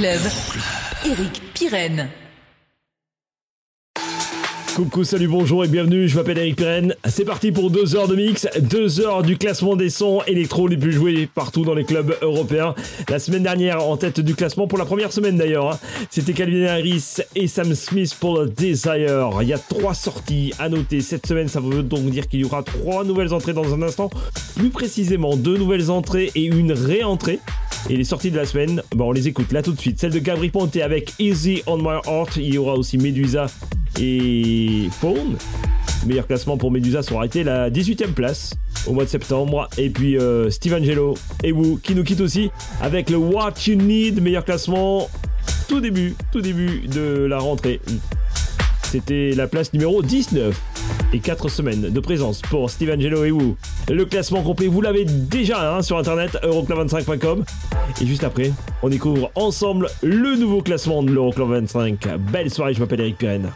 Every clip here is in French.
Eric Pirenne. Coucou, salut, bonjour et bienvenue, je m'appelle Eric Pirenne. C'est parti pour deux heures de mix, deux heures du classement des sons électro les plus joués partout dans les clubs européens. La semaine dernière, en tête du classement, pour la première semaine d'ailleurs, hein, c'était Calvin Harris et Sam Smith pour Desire. Il y a trois sorties à noter cette semaine, ça veut donc dire qu'il y aura trois nouvelles entrées dans un instant. Plus précisément, deux nouvelles entrées et une réentrée. Et les sorties de la semaine, bon, on les écoute là tout de suite. Celle de Gabri Ponte avec Easy on My Heart. Il y aura aussi Medusa et Phone. Meilleur classement pour Medusa sera arrêté la 18ème place au mois de septembre. Et puis euh, Steve Angelo et Wu qui nous quittent aussi avec le What You Need. Meilleur classement tout début, tout début de la rentrée. C'était la place numéro 19 et 4 semaines de présence pour Steve Angelo et Wu. Le classement complet, vous l'avez déjà hein, sur internet, euroclub25.com. Et juste après, on découvre ensemble le nouveau classement de l'Euroclub 25. Belle soirée, je m'appelle Eric Pirenne.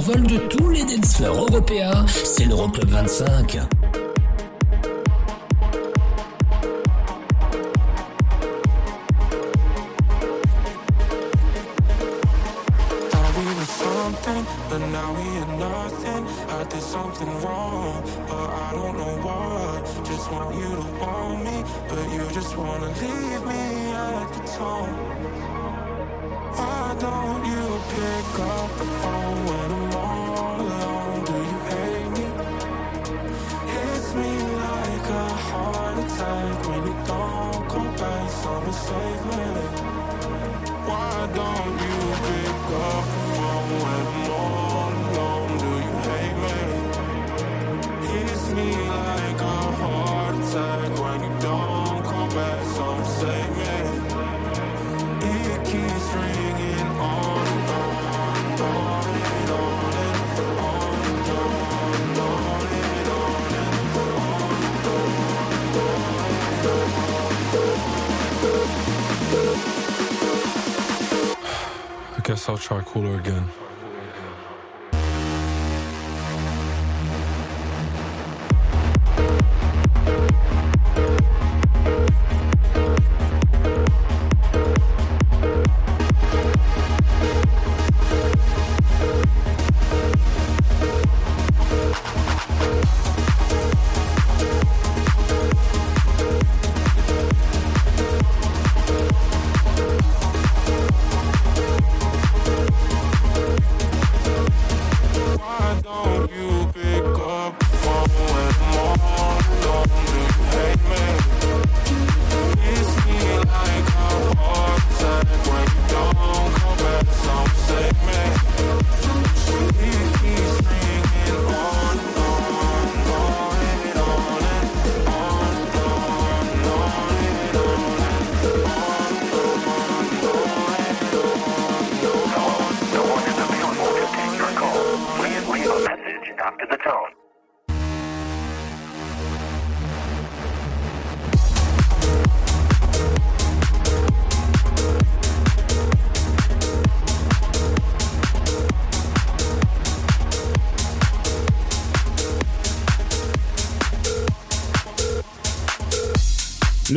Vol de tous les dancefloors européens, c'est l'Euroclub 25. come and save me? Why don't you pick up the phone when I'll try cooler again.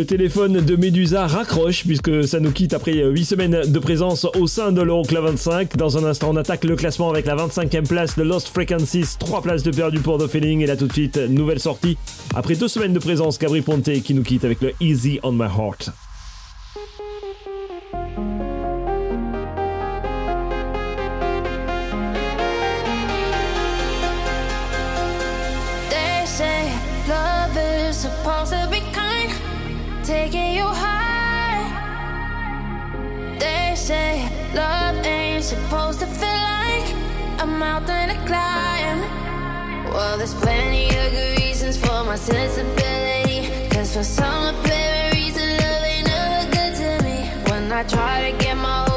Le téléphone de Medusa raccroche puisque ça nous quitte après 8 semaines de présence au sein de l'Euroclub 25. Dans un instant, on attaque le classement avec la 25e place de Lost Frequencies, 3 places de perdu pour The Feeling et là tout de suite, nouvelle sortie. Après 2 semaines de présence, Gabri Ponte qui nous quitte avec le Easy on My Heart. there's plenty of good reasons for my sensibility. Cause for some apparent reason, love ain't never good to me. When I try to get my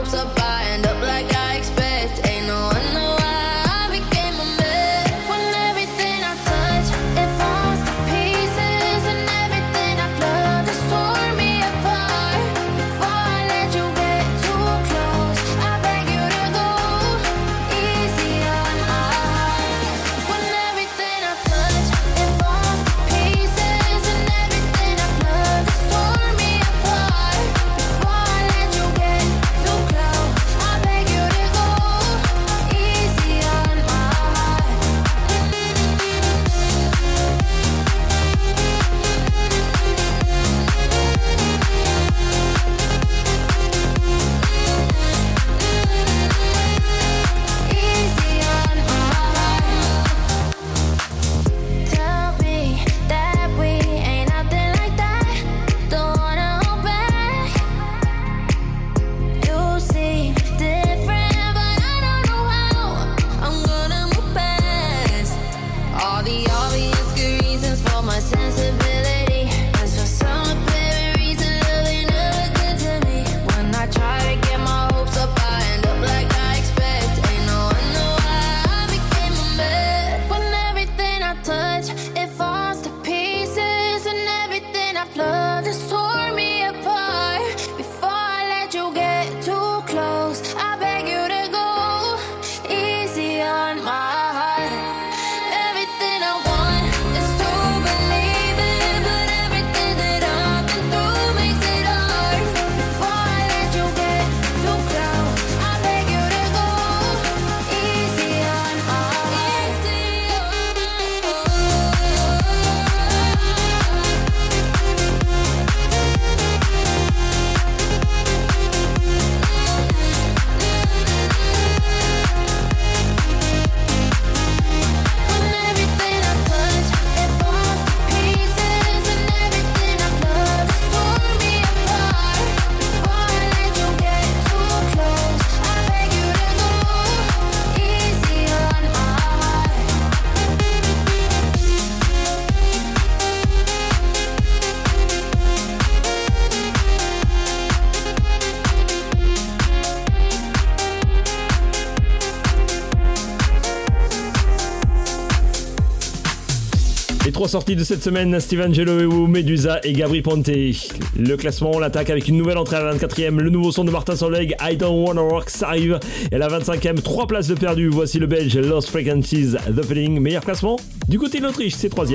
sortie de cette semaine, Steven Gelo, Medusa et Gabri Ponte. Le classement, on l'attaque avec une nouvelle entrée à la 24e. Le nouveau son de Martin Solveig, I Don't Wanna Rock, arrive. Et la 25e, 3 places de perdu. Voici le Belge Lost Frequencies, The Feeling. Meilleur classement du côté de l'Autriche, c'est 3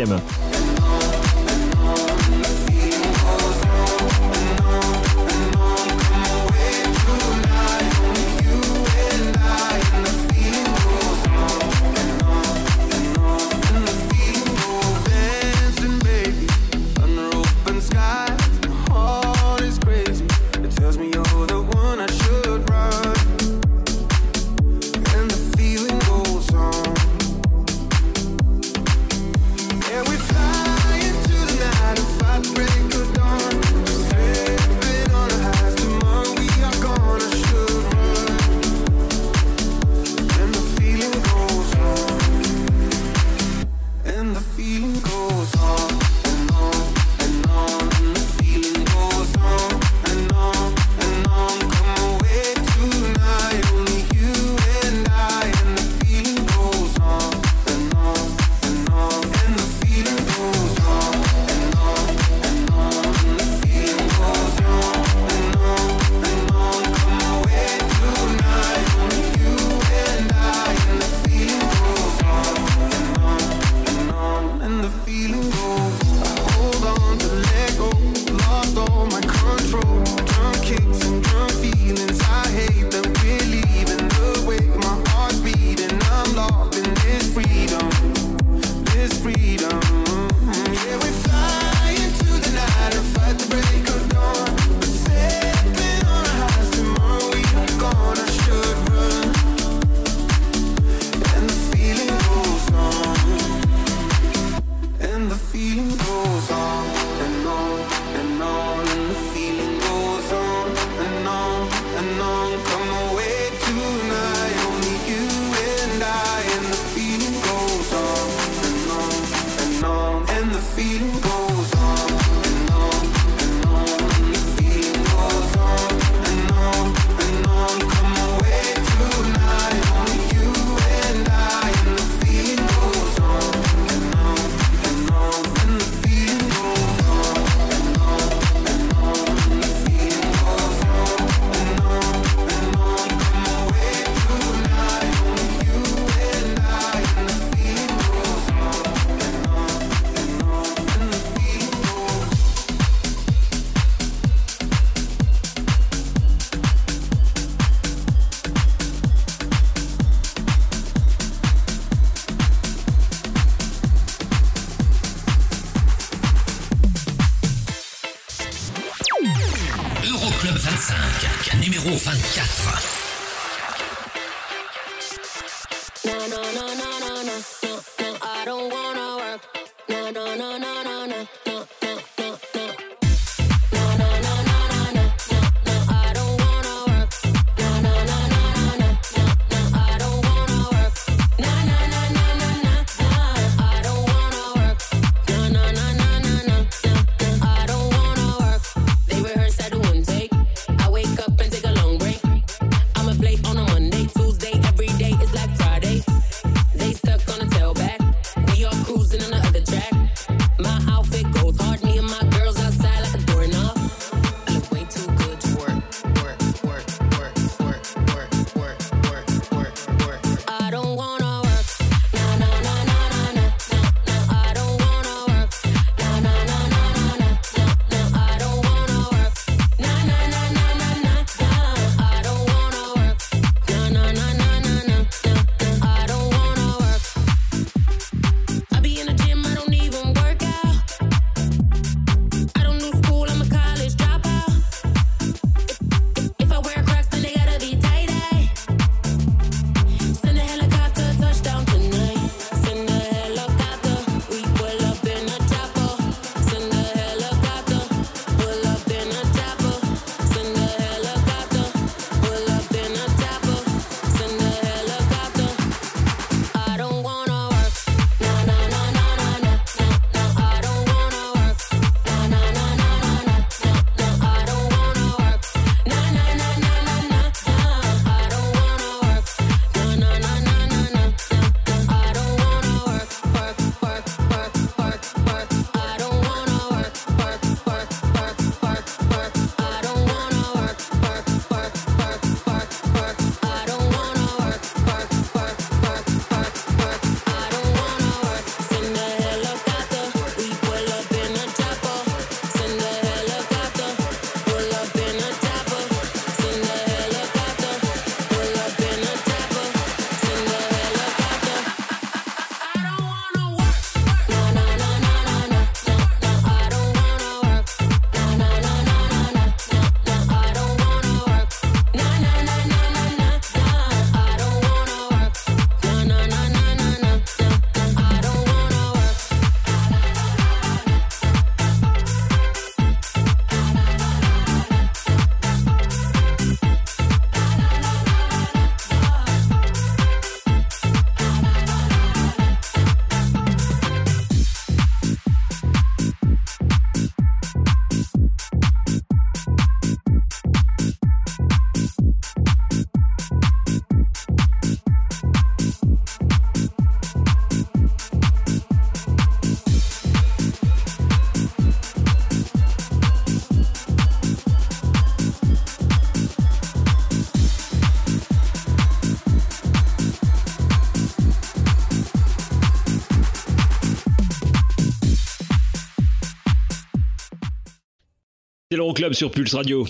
l'Euroclub sur Pulse Radio.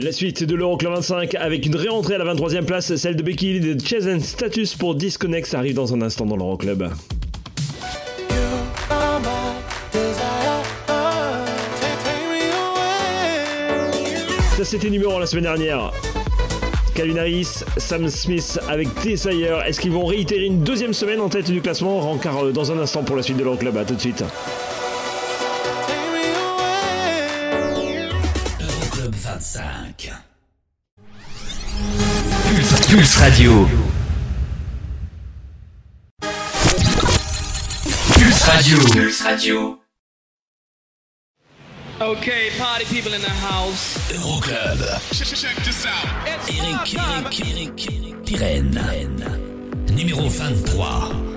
La suite de l'Euroclub 25 avec une réentrée à la 23e place, celle de Becky Hill de Chase and Status pour Disconnect. Ça arrive dans un instant dans l'Euroclub. Ça c'était numéro 1 la semaine dernière. Calvin Harris, Sam Smith avec Desire. Est-ce qu'ils vont réitérer une deuxième semaine en tête du classement? Rencard euh, dans un instant pour la suite de l'Euroclub. À tout de suite. Pulse, Radio. Pulse Radio. Pulse Radio. Okay, party people in the house. Euroclub. Eric, Eric, Eric, Eric, Pirenne. Numéro 23.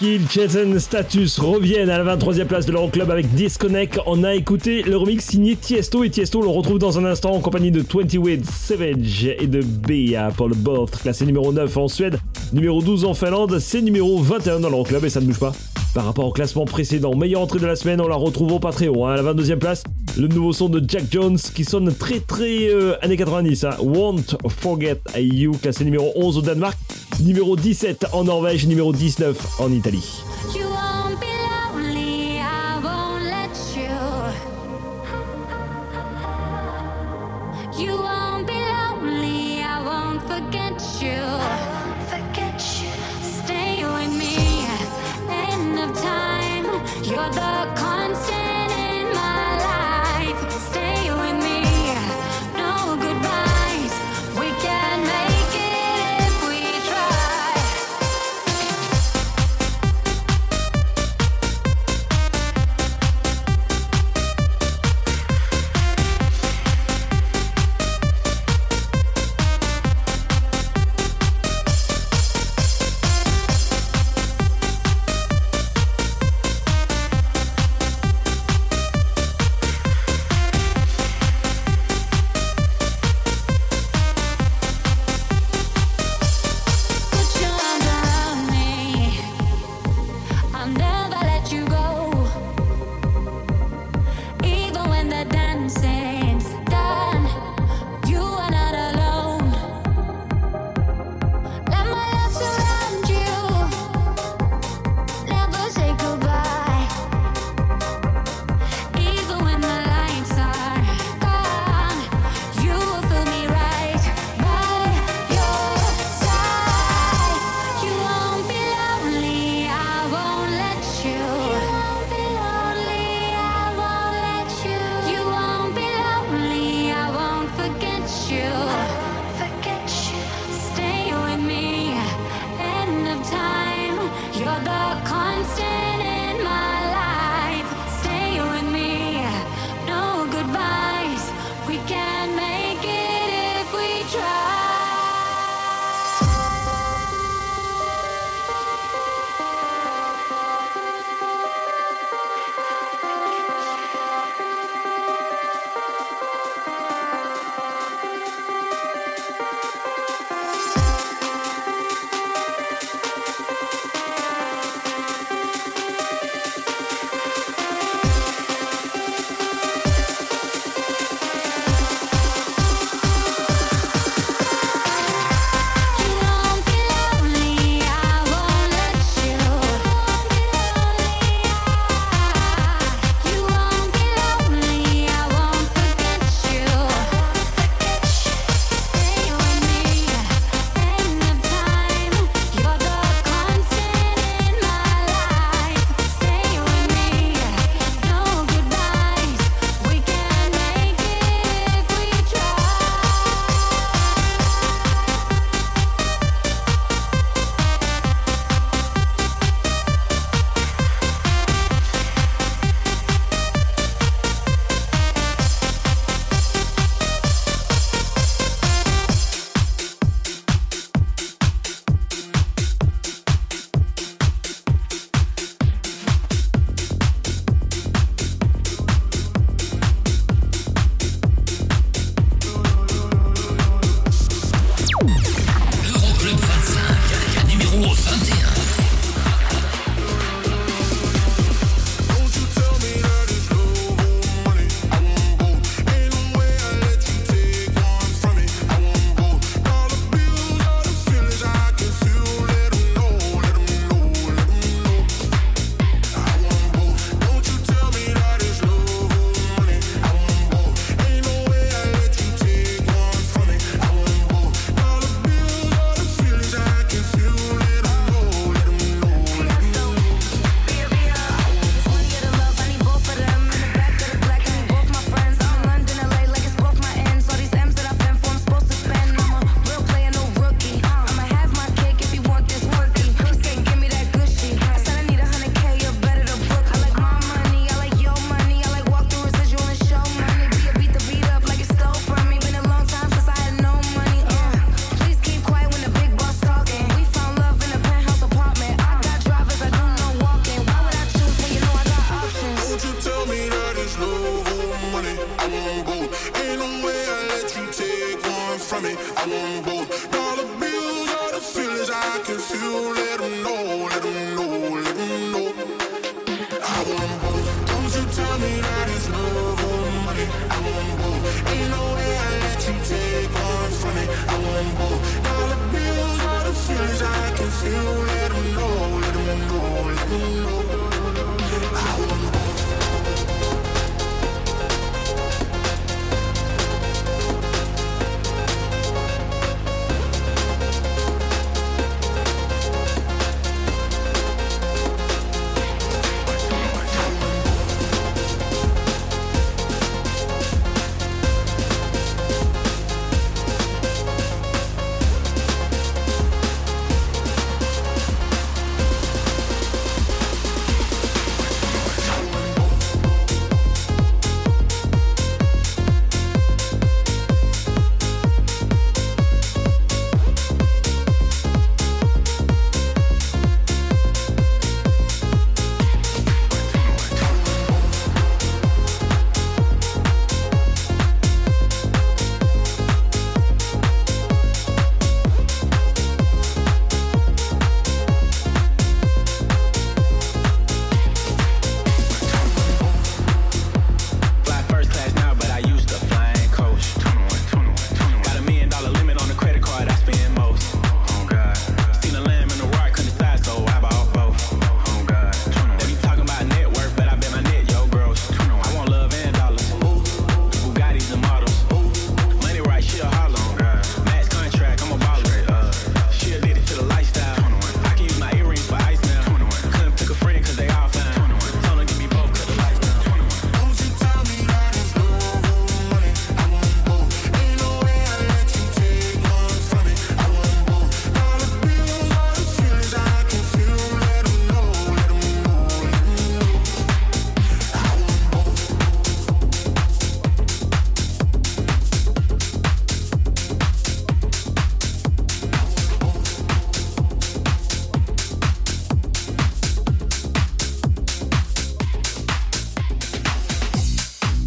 Hill, Jason Status reviennent à la 23e place de l'Euroclub avec Disconnect. On a écouté le remix signé Tiesto et Tiesto, le retrouve dans un instant en compagnie de 28 Savage et de Bea pour le Both, classé numéro 9 en Suède, numéro 12 en Finlande, c'est numéro 21 dans l'Euroclub et ça ne bouge pas. Par rapport au classement précédent, meilleure entrée de la semaine, on la retrouve au Patreon. hein, à la 22e place, le nouveau son de Jack Jones qui sonne très très euh, années 90. hein. Won't Forget You, classé numéro 11 au Danemark, numéro 17 en Norvège, numéro 19 en Italie. The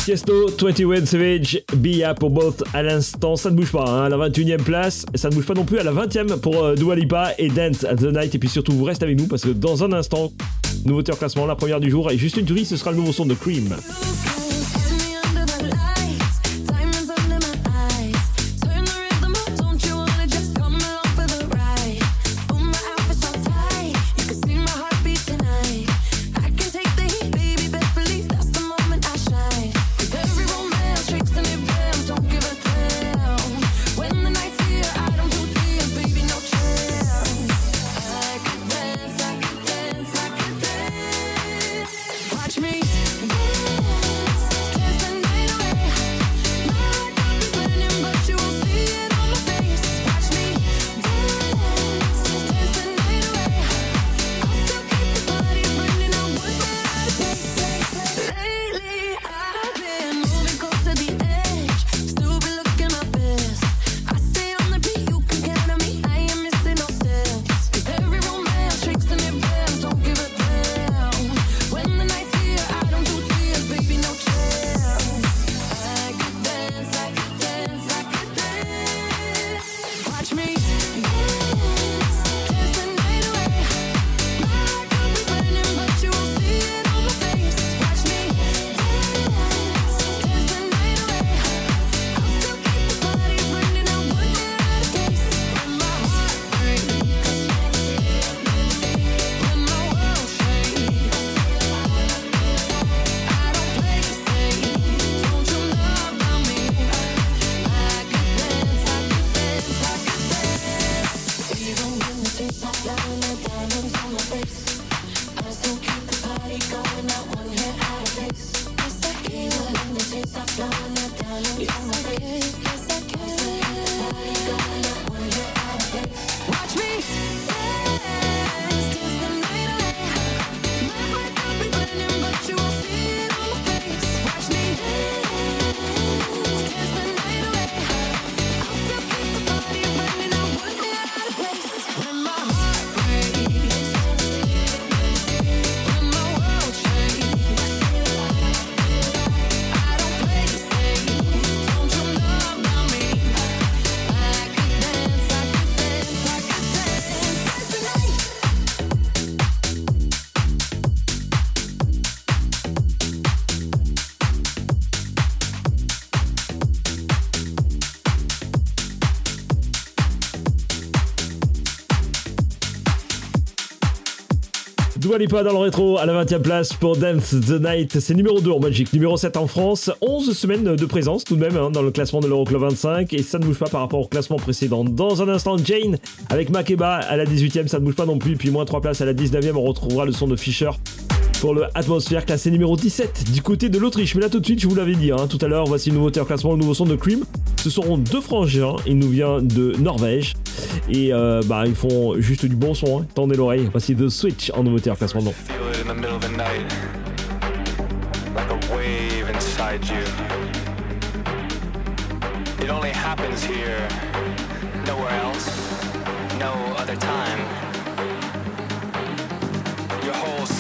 Tiesto, 21 Savage, Bia pour both à l'instant. Ça ne bouge pas à la 21e place. Ça ne bouge pas non plus à la 20e pour euh, Dualipa et Dance at the Night. Et puis surtout, vous restez avec nous parce que dans un instant, nouveauté en classement, la première du jour. Et juste une tuerie, ce sera le nouveau son de Cream. Dua Lipa dans le rétro à la 20 e place pour Dance the Night. C'est numéro 2 en Belgique, numéro 7 en France. 11 semaines de présence tout de même hein, dans le classement de l'Euroclub 25 et ça ne bouge pas par rapport au classement précédent. Dans un instant, Jane avec Makeba à la 18 e ça ne bouge pas non plus. Puis moins 3 places à la 19 e on retrouvera le son de Fisher pour le Atmosphère classé numéro 17 du côté de l'Autriche. Mais là tout de suite, je vous l'avais dit, hein, tout à l'heure, voici une nouveauté en classement, le nouveau son de Cream. Ce seront deux frangins, il nous vient de Norvège et euh, bah ils font juste du bon son, hein. tendez l'oreille. Voici The Switch en nouveauté en classement.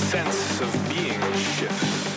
Sense of being shifts.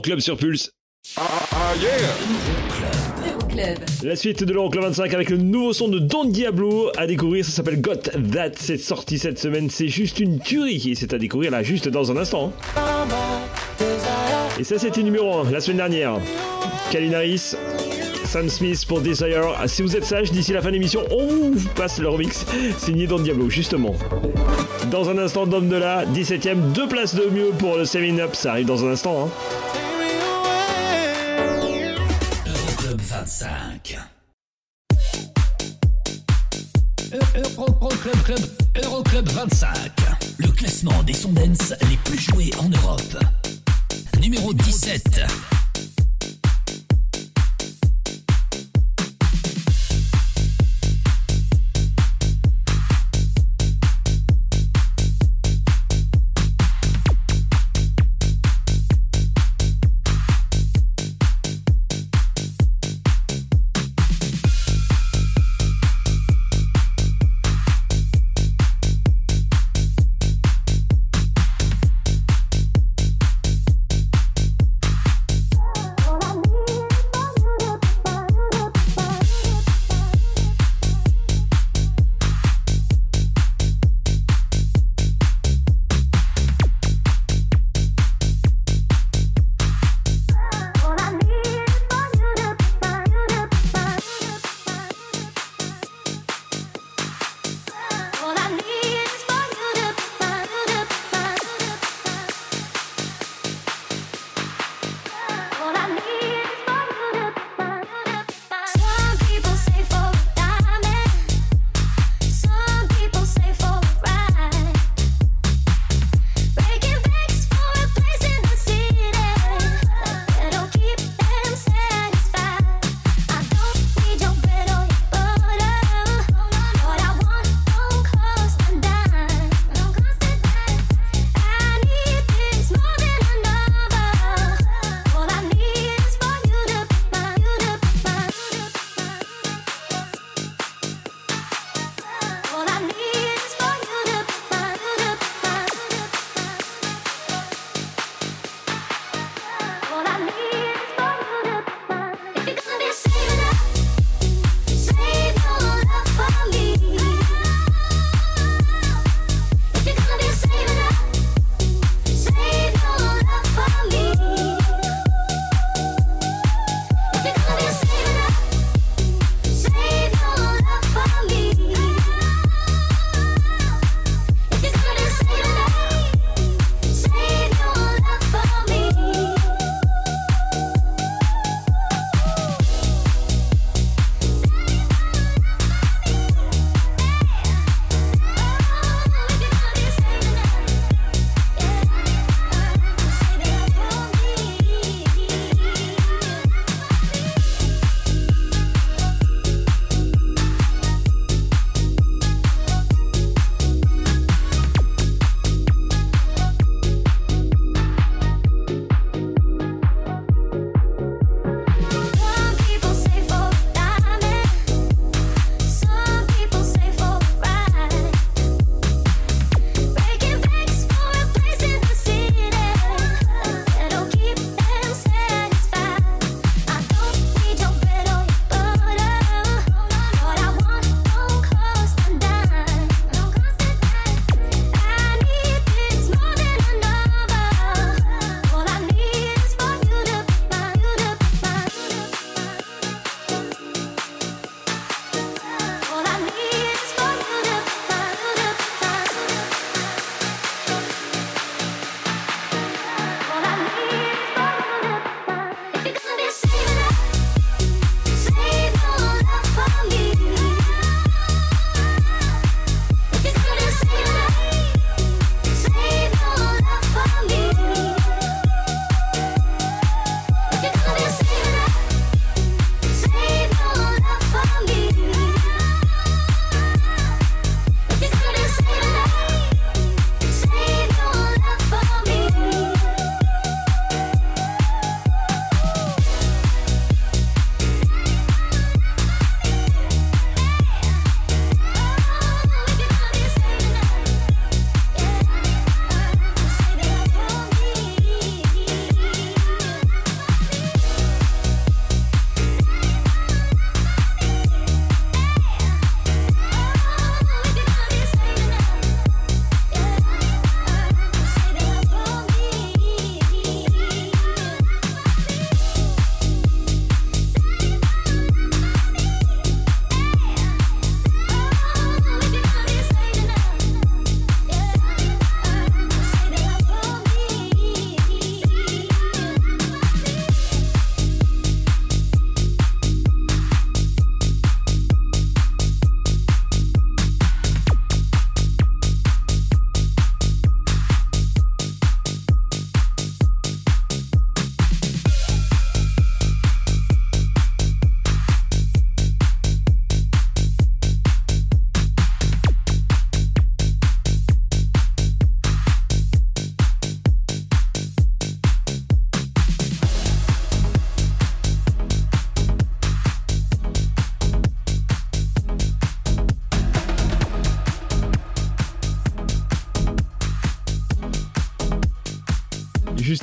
Club sur Pulse. La suite de l'Euroclub 25 avec le nouveau son de Don Diablo à découvrir, ça s'appelle Got That, c'est sorti cette semaine, c'est juste une tuerie c'est à découvrir là juste dans un instant. Et ça c'était numéro 1 la semaine dernière. Calvin Harris, Sam Smith pour Desire. Si vous êtes sage, d'ici la fin de l'émission, on vous passe le remix signé Don Diablo justement. Dans un instant, Dom de la 17ème, deux places de mieux pour le 7 Up, ça arrive dans un instant. Hein. 25. Euroclub Club, Euroclub 25. Le classement des sondens les plus joués en Europe. Numéro 17.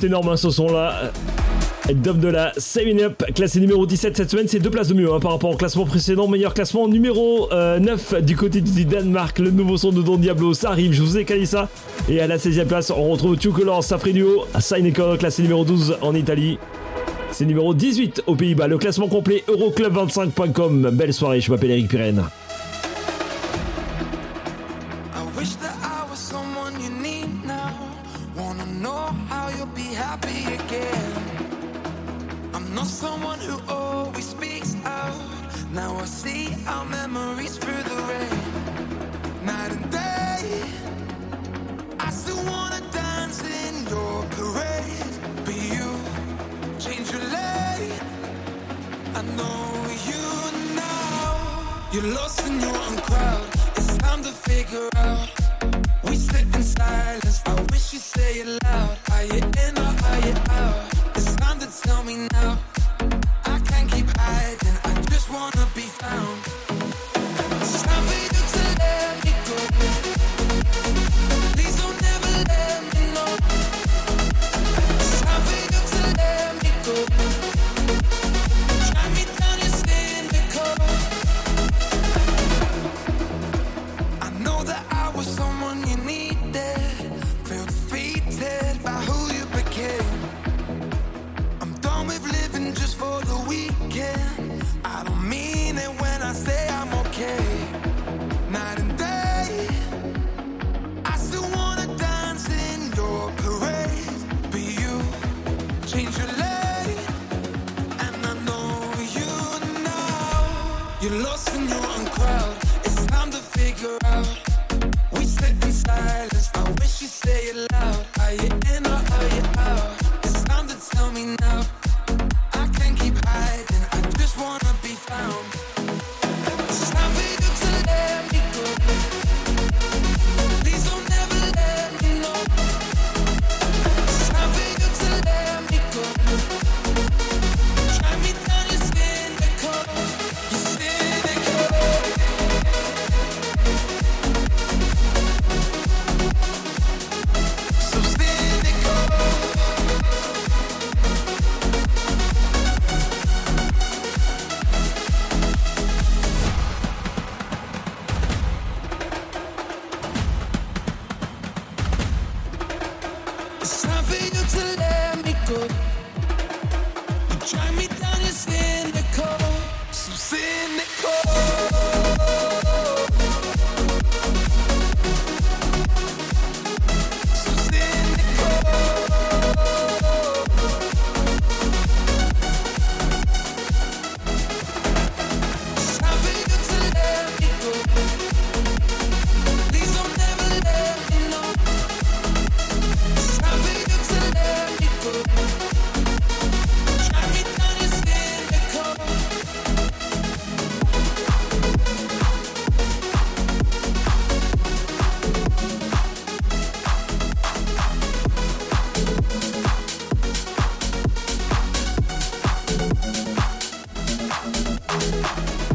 Juste énorme hein, ce son là. Dom de la 7 Up, classé numéro 17 cette semaine, c'est deux places de mieux hein, par rapport au classement précédent. Meilleur classement numéro 9 euh, du côté du Danemark. Le nouveau son de Don Diablo, ça arrive, je vous ai calé ça. Et à la 16e place, on retrouve Two Colors, Safri Duo, Sign classé numéro 12 en Italie. C'est numéro 18 aux Pays-Bas. Le classement complet Euroclub25.com. Belle soirée, je m'appelle Eric Pirenne. the weekend.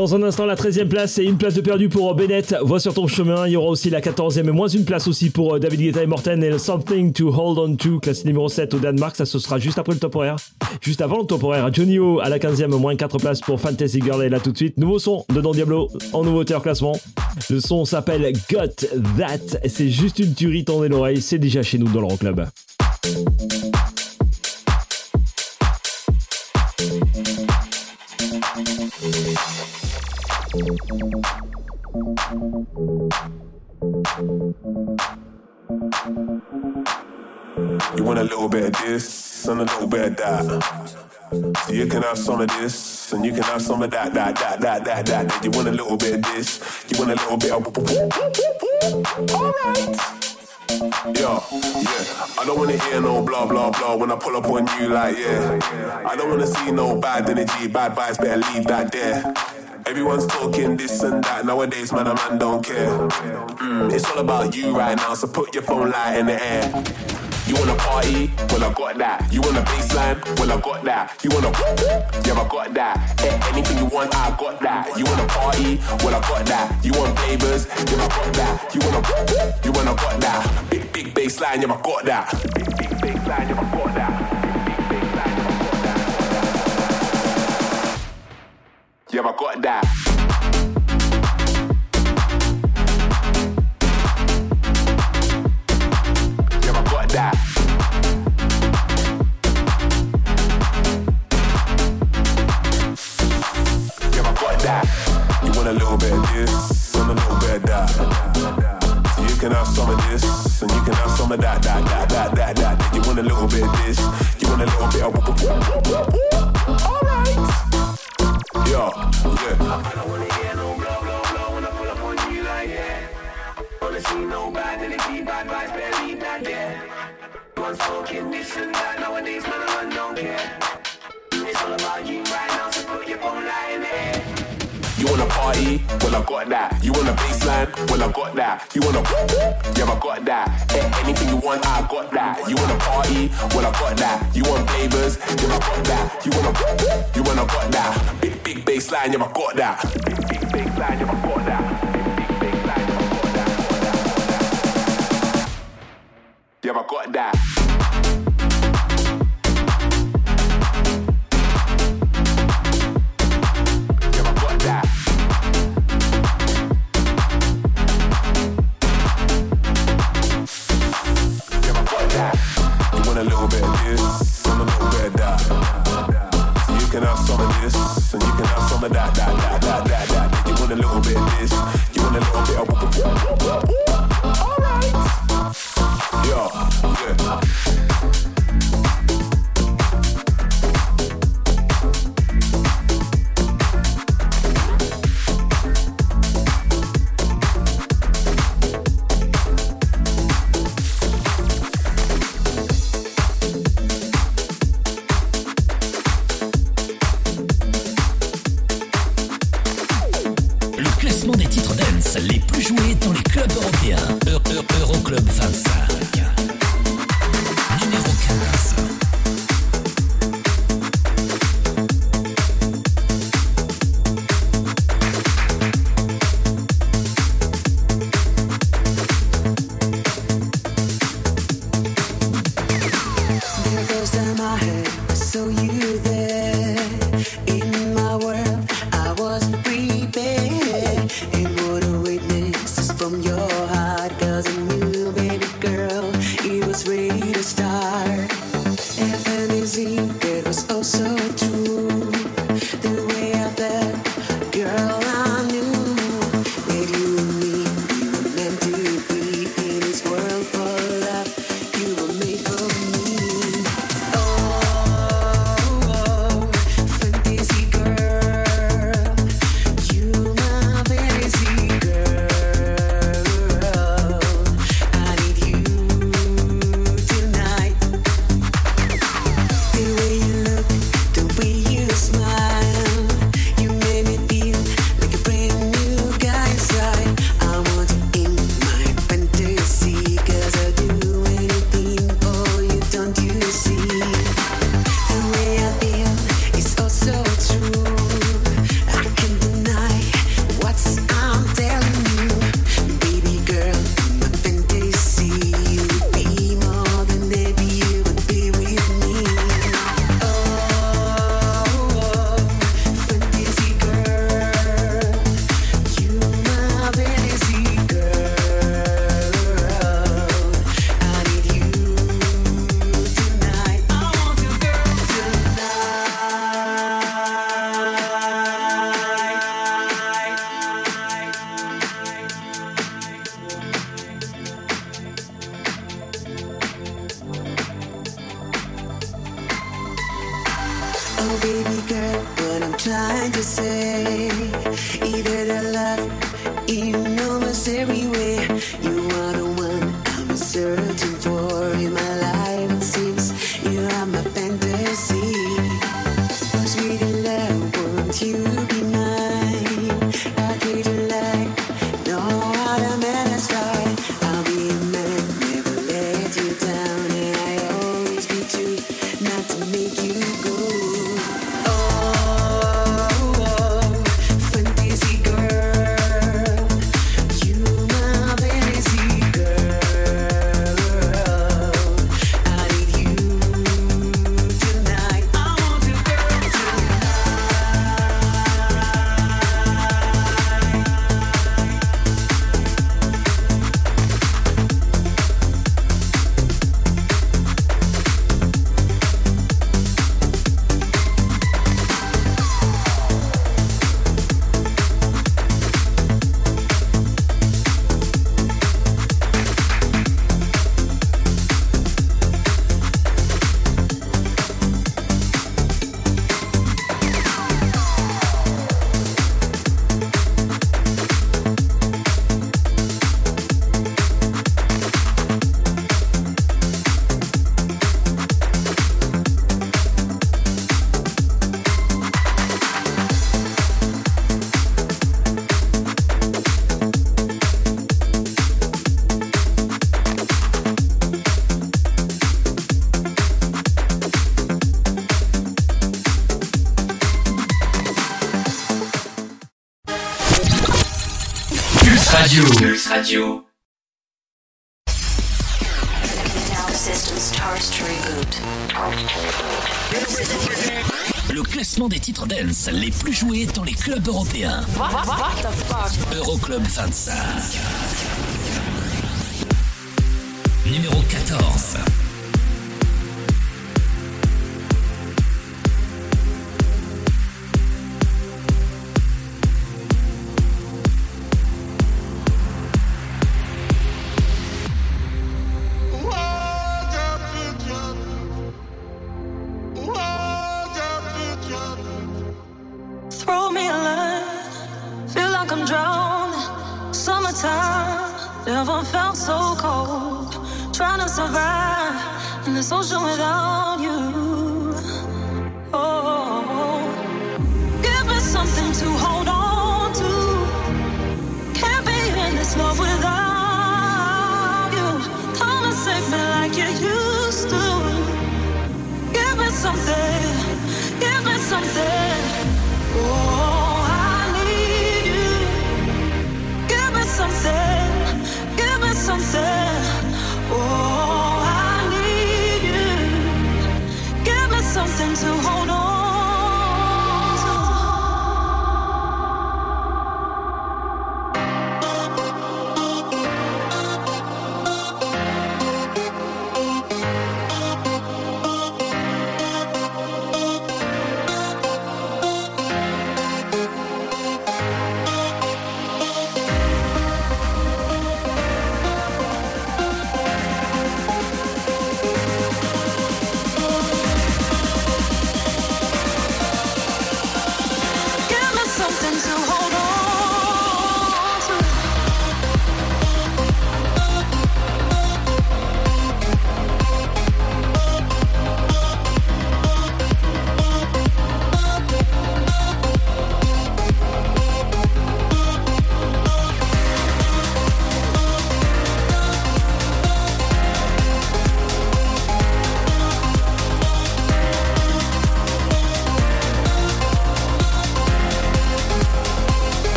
Dans un instant, la 13e place et une place de perdu pour Bennett. Vois sur ton chemin. Il y aura aussi la 14e et moins une place aussi pour euh, David Guetta et Morten et Something to Hold On To, classé numéro 7 au Danemark. Ça, ce sera juste après le top. Juste avant le top horaire. Johnny O à la 15e, moins 4 places pour Fantasy Girl. Et là tout de suite, nouveau son de Don Diablo en nouveauté en classement. Le son s'appelle Got That. C'est juste une tuerie, tendez l'oreille. C'est déjà chez nous dans le Club. That. So you can have some of this and you can have some of that, that, that, that, that, that. You want a little bit of this, you want a little bit of. Alright. Yeah, yeah. I don't wanna hear no blah blah blah when I pull up on you like yeah. I don't wanna see no bad energy, bad vibes. Better leave that there. Everyone's talking this and that nowadays, man. A man don't care. Mm, it's all about you right now, so put your phone light in the air. You wanna party? Well, I got that. You want a baseline? Well, I got that. You wanna yeah, I got that. Eh, anything you want, I got that. You wanna party? Well, I got that. You want flavors? Yeah, I got that. You wanna you wanna got that. Big big baseline? Yeah, I got that. Big, big baseline, yeah, I got that. Big big baseline, yeah, I got that. titres dance les plus joués dans les clubs européens. What, what, what the fuck Euroclub 25.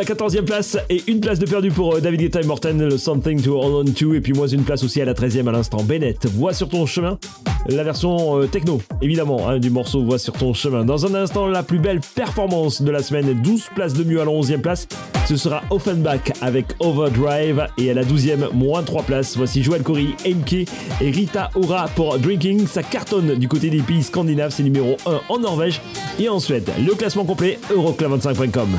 la 14e place et une place de perdu pour euh, David Guetta et Morten, le Something to Hold On To, et puis moins une place aussi à la 13e à l'instant. Bennett, Voix sur ton chemin, la version euh, techno, évidemment, hein, du morceau Voix sur ton chemin. Dans un instant, la plus belle performance de la semaine, 12 places de mieux à la 11e place, ce sera Offenbach avec Overdrive, et à la 12e, moins 3 places, voici Joël Corry, MK et Rita Ora pour Drinking. Ça cartonne du côté des pays scandinaves, c'est numéro 1 en Norvège et en Suède. Le classement complet, euroclub25.com.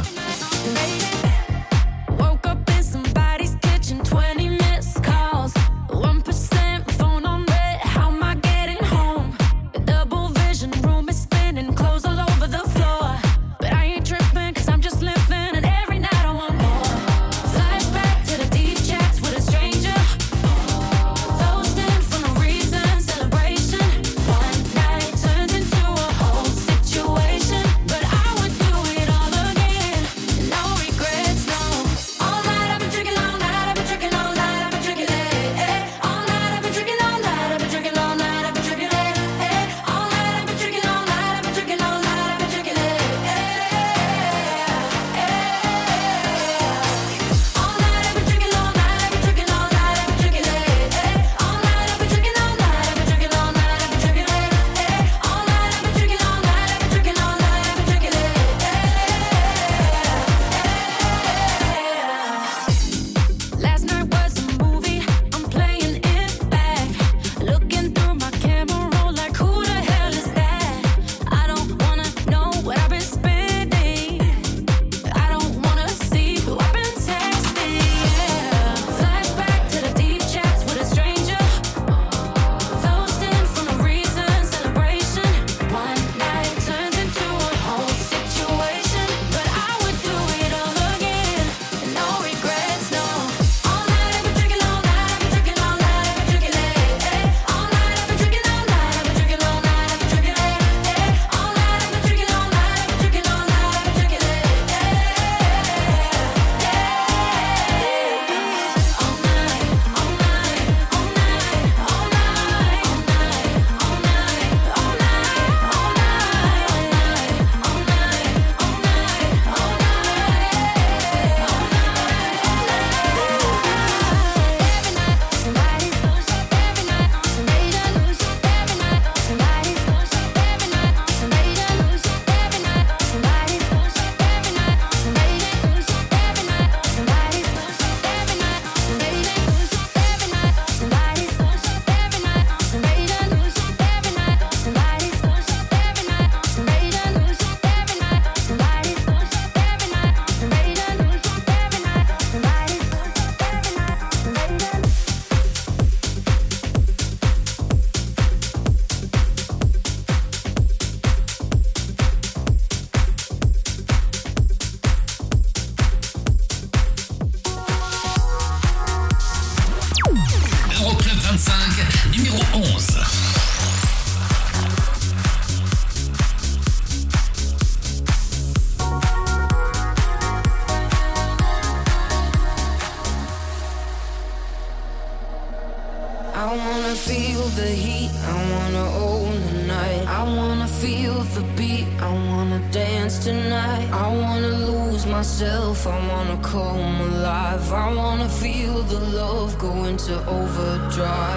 overdrive.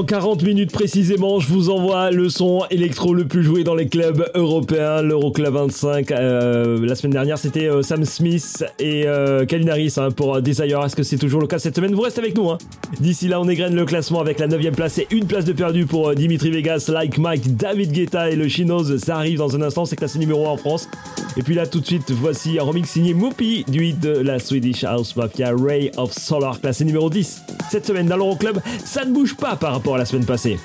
Dans 40 minutes précisément, je vous envoie le son électro le plus joué dans les clubs européens, l'Euroclub 25. Euh, la semaine dernière, c'était euh, Sam Smith et euh, Calvin Harris hein, pour euh, Desire. Est-ce que c'est toujours le cas cette semaine? Vous restez avec nous. Hein. D'ici là, on égrène le classement avec la 9 place et une place de perdu pour euh, Dimitri Vegas, Like Mike, David Guetta et le Chinoz. Ça arrive dans un instant, c'est classé numéro 1 en France. Et puis là, tout de suite, voici un remix signé Moopy du hit de la Swedish House Mafia, Ray of Solar, classé numéro 10. Cette semaine dans l'Euroclub, ça ne bouge pas par rapport à la semaine passée.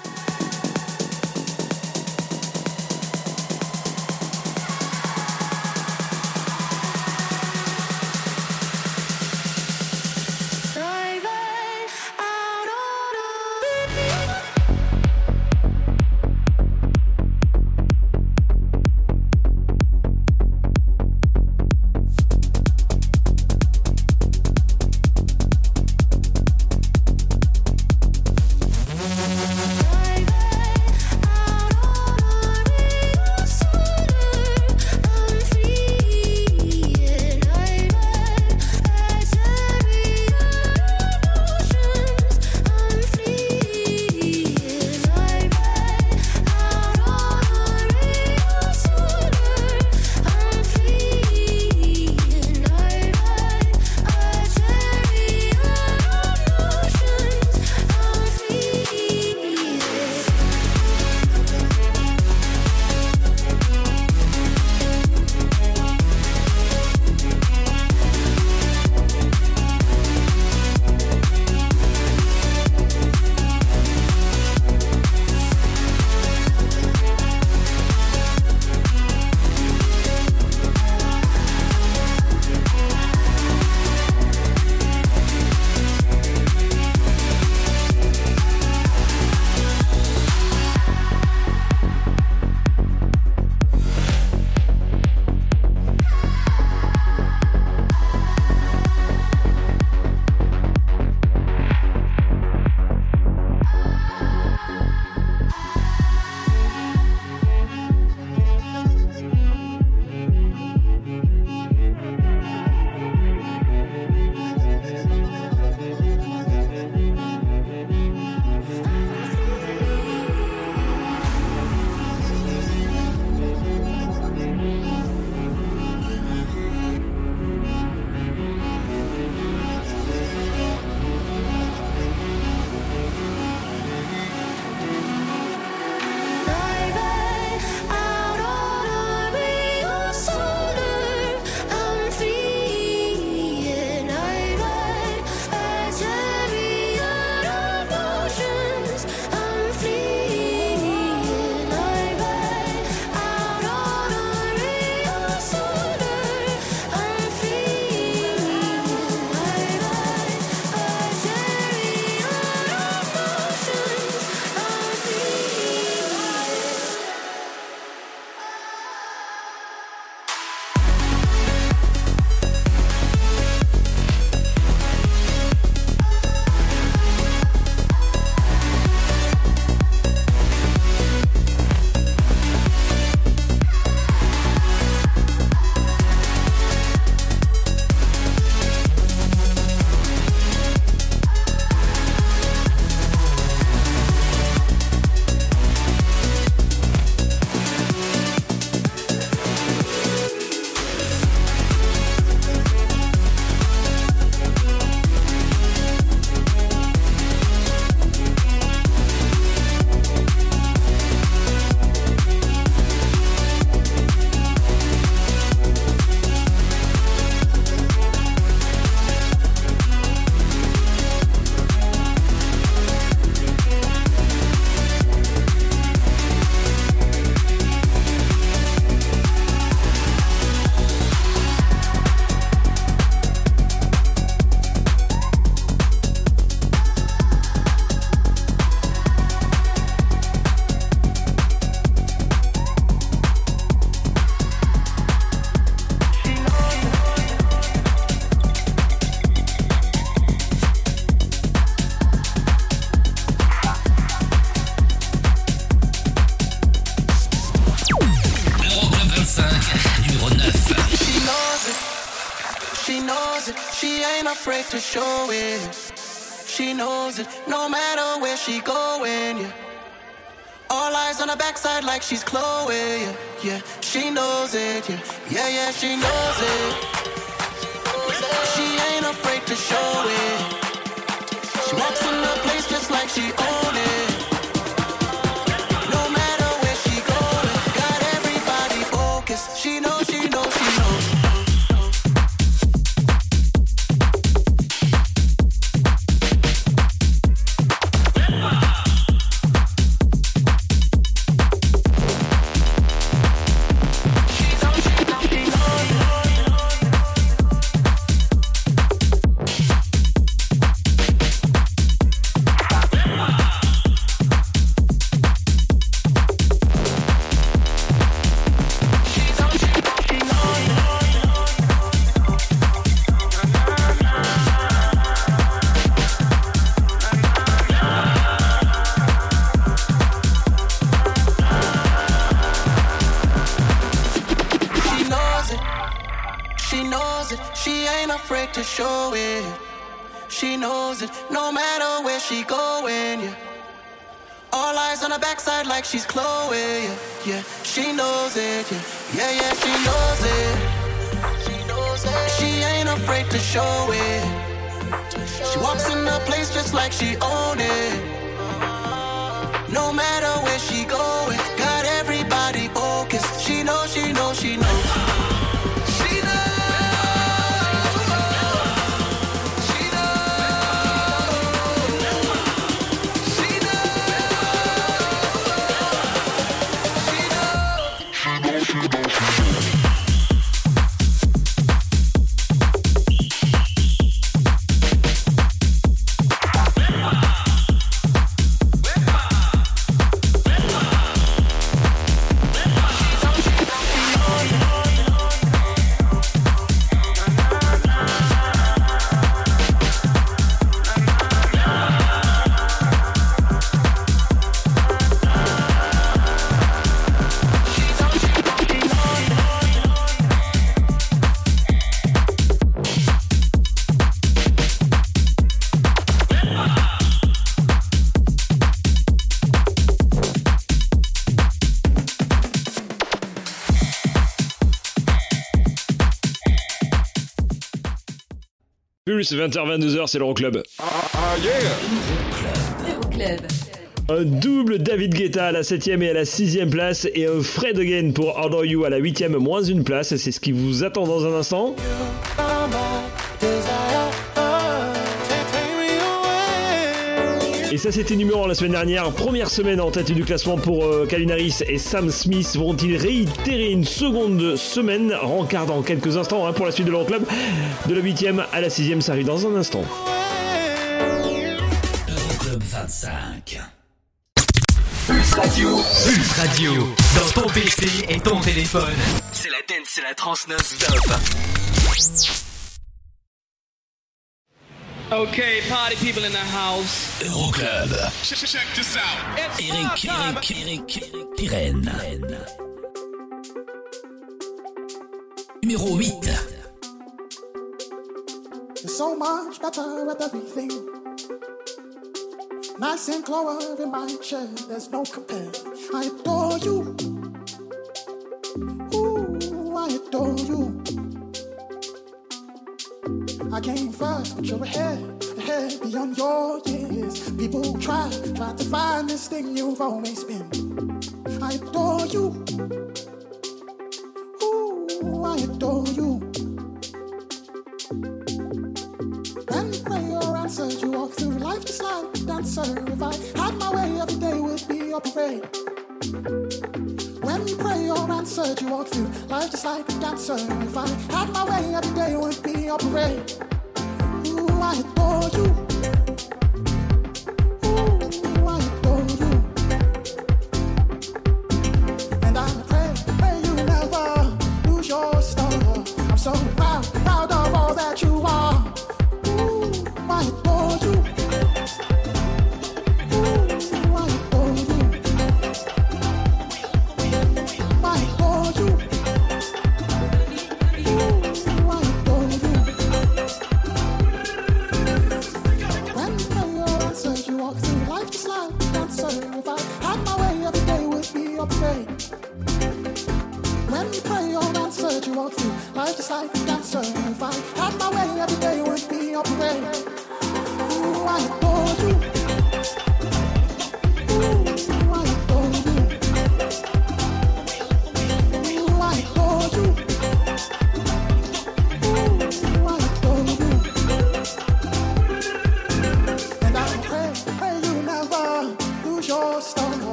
She going. Yeah. All eyes on her backside like she's Chloe. Yeah, yeah. She knows it. Yeah, yeah, yeah. She knows it. She ain't afraid to show it. She walks in the place just like she own Pulse, 20h-22h, c'est l'Euroclub. Euroclub. Un double David Guetta à la 7ème et à la 6ème place et un Fred Again pour Adore You à la 8ème, moins une place. C'est ce qui vous attend dans un instant. Et ça, c'était numéro 1 la semaine dernière. Première semaine en tête du classement pour euh, Calvin Harris et Sam Smith. Vont-ils réitérer une seconde semaine? Rencard dans quelques instants hein, pour la suite de l'Euroclub. De la 8ème à la 6ème, ça arrive dans un instant. Euroclub 25. Pulse Radio. Pulse Radio. Dans ton PC et ton téléphone. C'est la dance, c'est la trans. Okay, party people in the house. Euroclub. Check this out. It's Eric, time. Eric, Eric, Pirenne. Numéro 8. You're so much better at everything. Nice and clover in my chair, there's no compare. I adore you. Ooh, I adore you. I came first, but you're ahead, ahead beyond your years. People try, try to find this thing you've always been. I adore you. Ooh, I adore you. When prayer answered, you walk through life just like a dancer. If I had my way, every day would be a parade. You walk through life just like a dancer. If I had my way, every day would be a parade. Ooh, I adore you.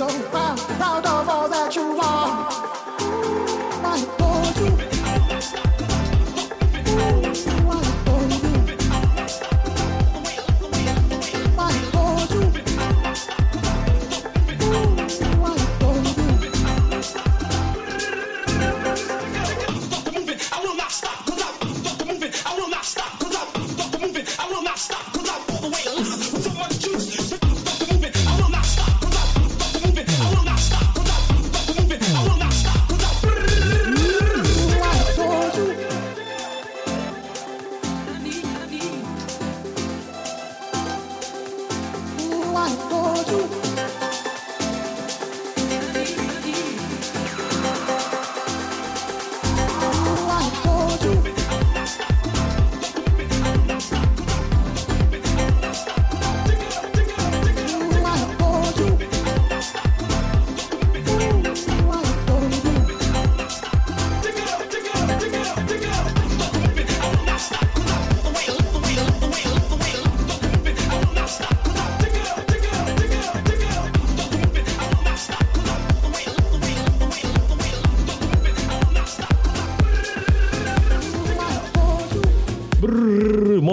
so far.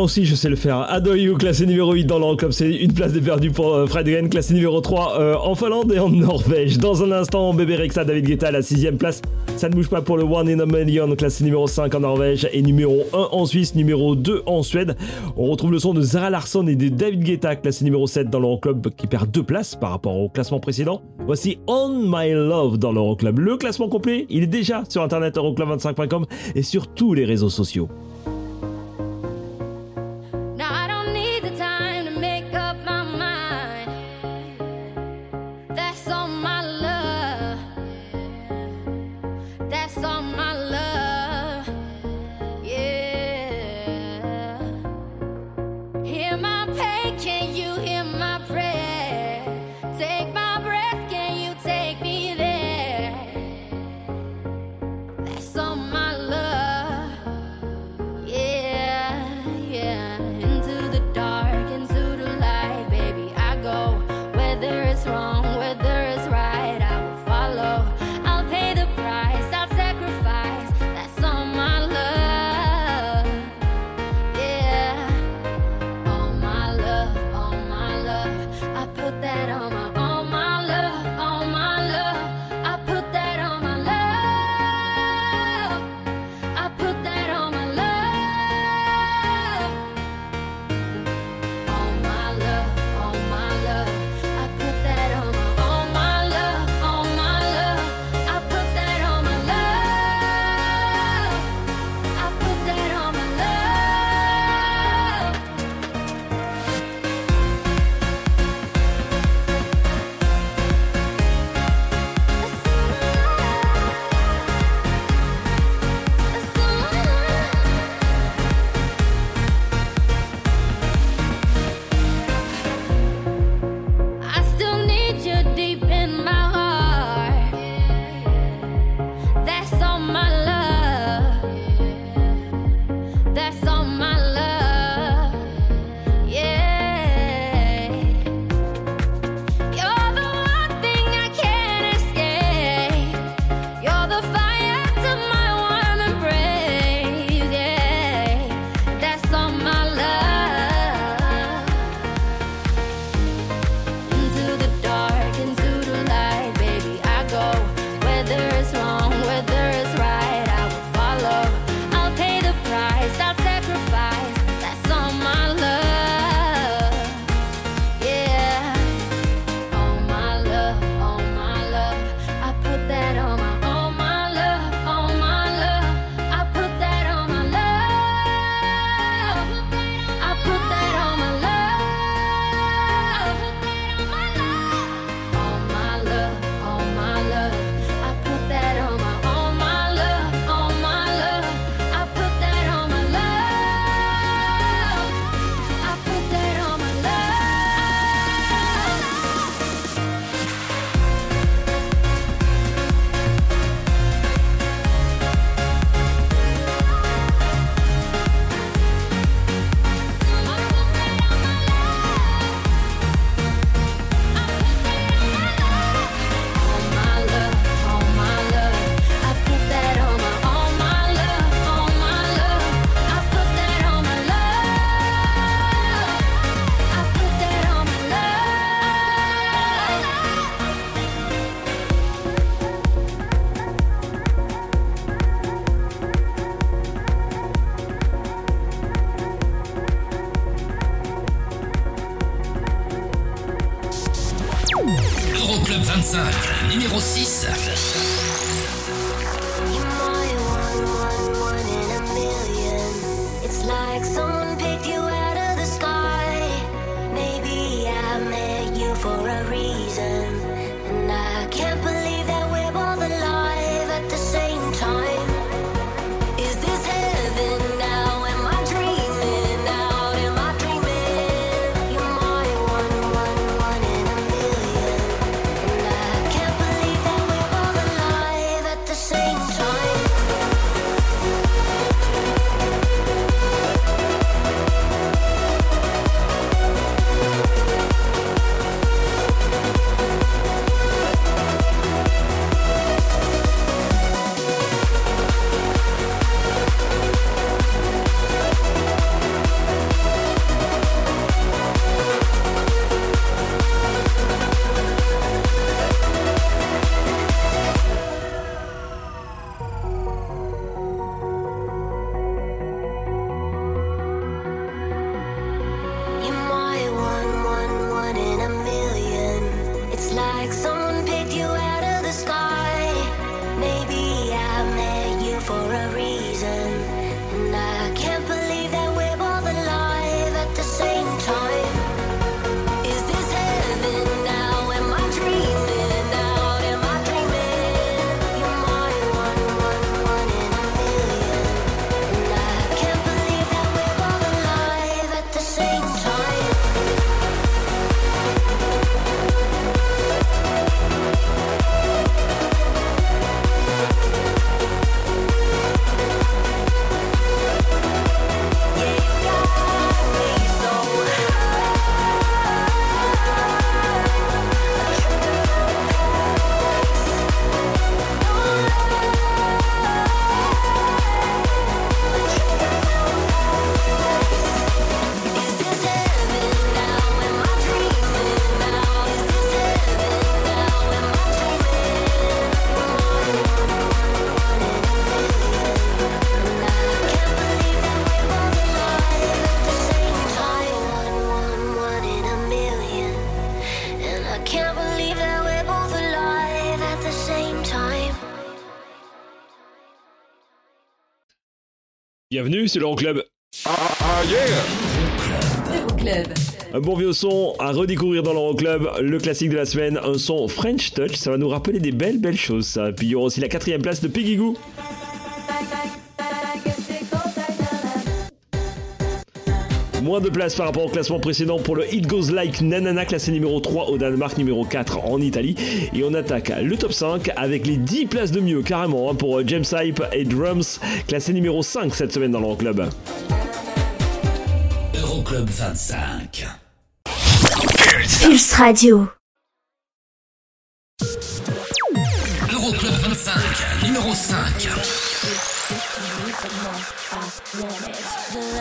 Aussi je sais le faire. Adore You, classé numéro 8 dans l'Euroclub, c'est une place de perdu pour euh, Fred Gren, classé numéro 3 euh, en Finlande et en Norvège. Dans un instant, bébé Rexa, David Guetta à la 6 place. Ça ne bouge pas pour le One in a Million, classé numéro 5 en Norvège et numéro 1 en Suisse, numéro 2 en Suède. On retrouve le son de Zara Larsson et de David Guetta, classé numéro 7 dans l'Euroclub, qui perd 2 places par rapport au classement précédent. Voici On My Love dans l'Euroclub. Le classement complet, il est déjà sur internet euroclub25.com et sur tous les réseaux sociaux. Bienvenue, c'est l'Euroclub. Euroclub. Un bon vieux son à redécouvrir dans l'Euroclub, le classique de la semaine, un son French Touch, ça va nous rappeler des belles belles choses ça. Puis il y aura aussi la quatrième place de Piggy Goo. Moins de place par rapport au classement précédent pour le It Goes Like Nanana, classé numéro 3 au Danemark, numéro 4 en Italie. Et on attaque le top 5 avec les 10 places de mieux, carrément, hein, pour James Hype et Drums, classé numéro 5 cette semaine dans l'Euroclub. Euroclub 25. Pulse Radio. Euroclub 25, numéro 5.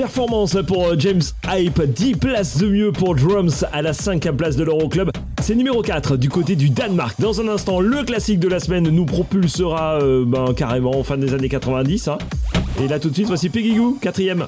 performance pour euh, James Hype, 10 places de mieux pour Drums à la 5 place de l'Euroclub. C'est numéro 4 du côté du Danemark. Dans un instant, le classique de la semaine nous propulsera euh, ben, carrément fin des années 90. Hein. Et là tout de suite, voici Peggy Goo, quatrième.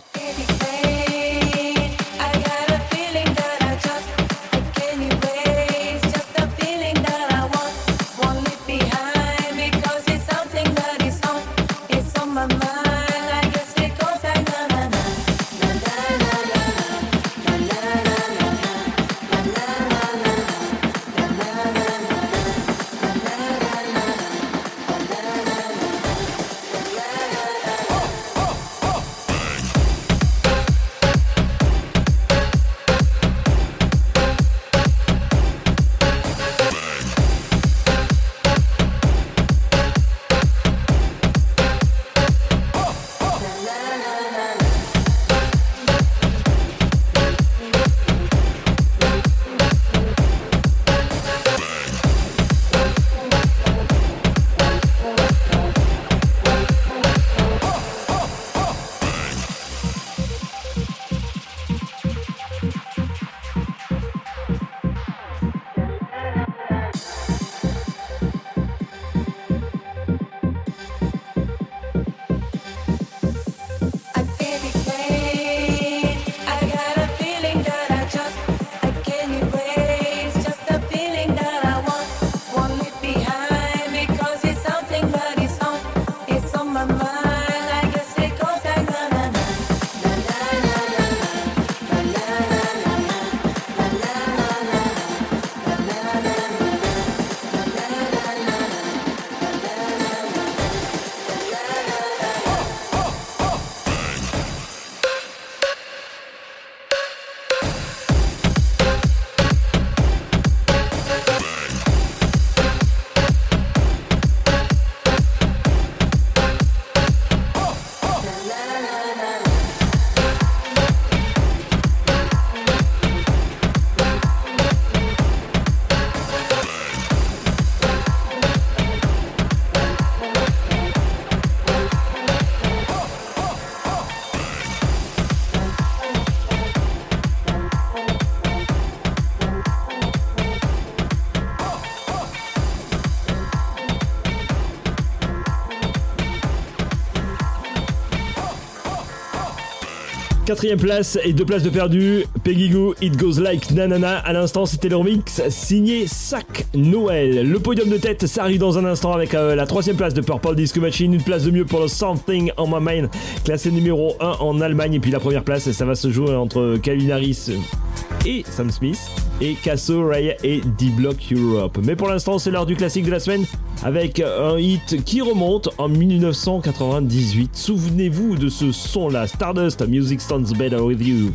Quatrième place et deux places de perdu. Peggy Goo, It Goes Like Nanana. À l'instant, c'était le remix signé Sac Noël. Le podium de tête, ça arrive dans un instant avec euh, la troisième place de Purple Disco Machine. Une place de mieux pour le Something on My Mind, classé numéro 1 en Allemagne. Et puis la première place, ça va se jouer entre Calvin Harris et Sam Smith. Et Casso, Raya et D-Block Europe. Mais pour l'instant, c'est l'heure du classique de la semaine avec un hit qui remonte en 1998. Souvenez-vous de ce son-là, Stardust, Music Sounds Better With You.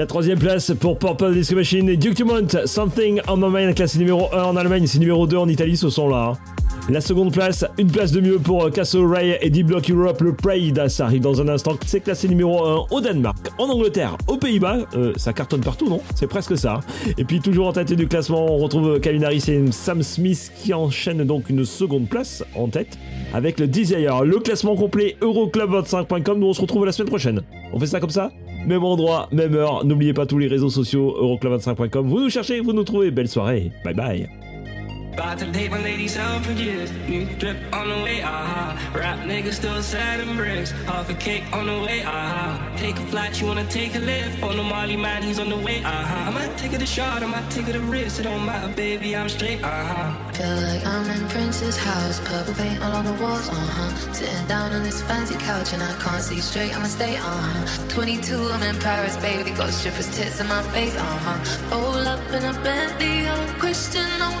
La troisième place pour Purple Disco Machine et Duke Dumont, Something on My Mind, classé numéro 1 en Allemagne, c'est numéro 2 en Italie, ce son là. La seconde place, une place de mieux pour Castle Ray et D-Block Europe, le Pride, ça arrive dans un instant, c'est classé numéro 1 au Danemark, en Angleterre, aux Pays-Bas, euh, ça cartonne partout non? C'est presque ça. Et puis toujours en tête du classement, on retrouve Calvin Harris et Sam Smith qui enchaînent donc une seconde place en tête avec le Desire. Le classement complet Euroclub25.com, nous on se retrouve la semaine prochaine. On fait ça comme ça? Même endroit, même heure. N'oubliez pas tous les réseaux sociaux euroclub25.com. Vous nous cherchez, vous nous trouvez. Belle soirée. Bye bye. About to date my for years. New drip on the way, aha. Rap niggas still selling bricks. Half a cake on the way, aha. Take a flight, you wanna take a lift. On the Molly man, he's on the way, aha. I might take it a shot, I might take it a risk. It don't matter, baby, I'm straight, aha. Feel like I'm in Prince's house, purple paint all on the walls, uh huh. Sitting down on this fancy couch and I can't see straight, I'ma stay, uh huh. 22, I'm in Paris, baby, got strippers' tits in my face, uh huh. Roll up in a Bentley, I'm Christian, I'm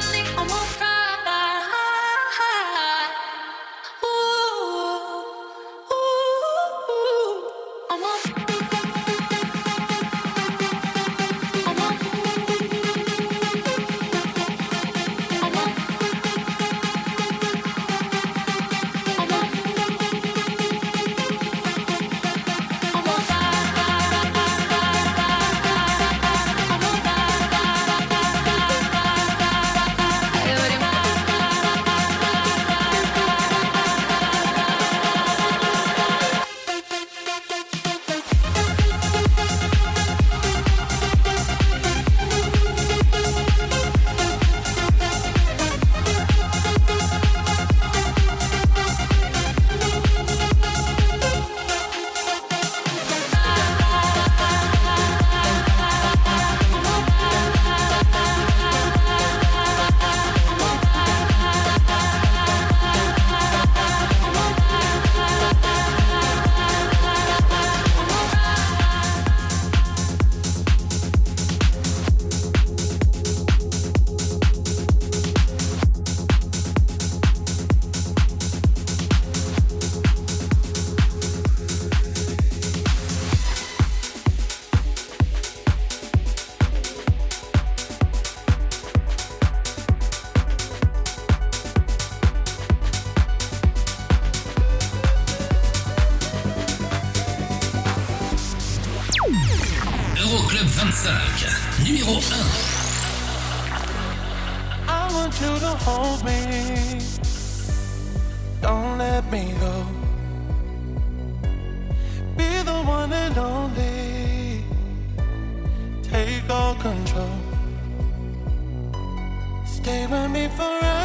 Control. Stay with me forever.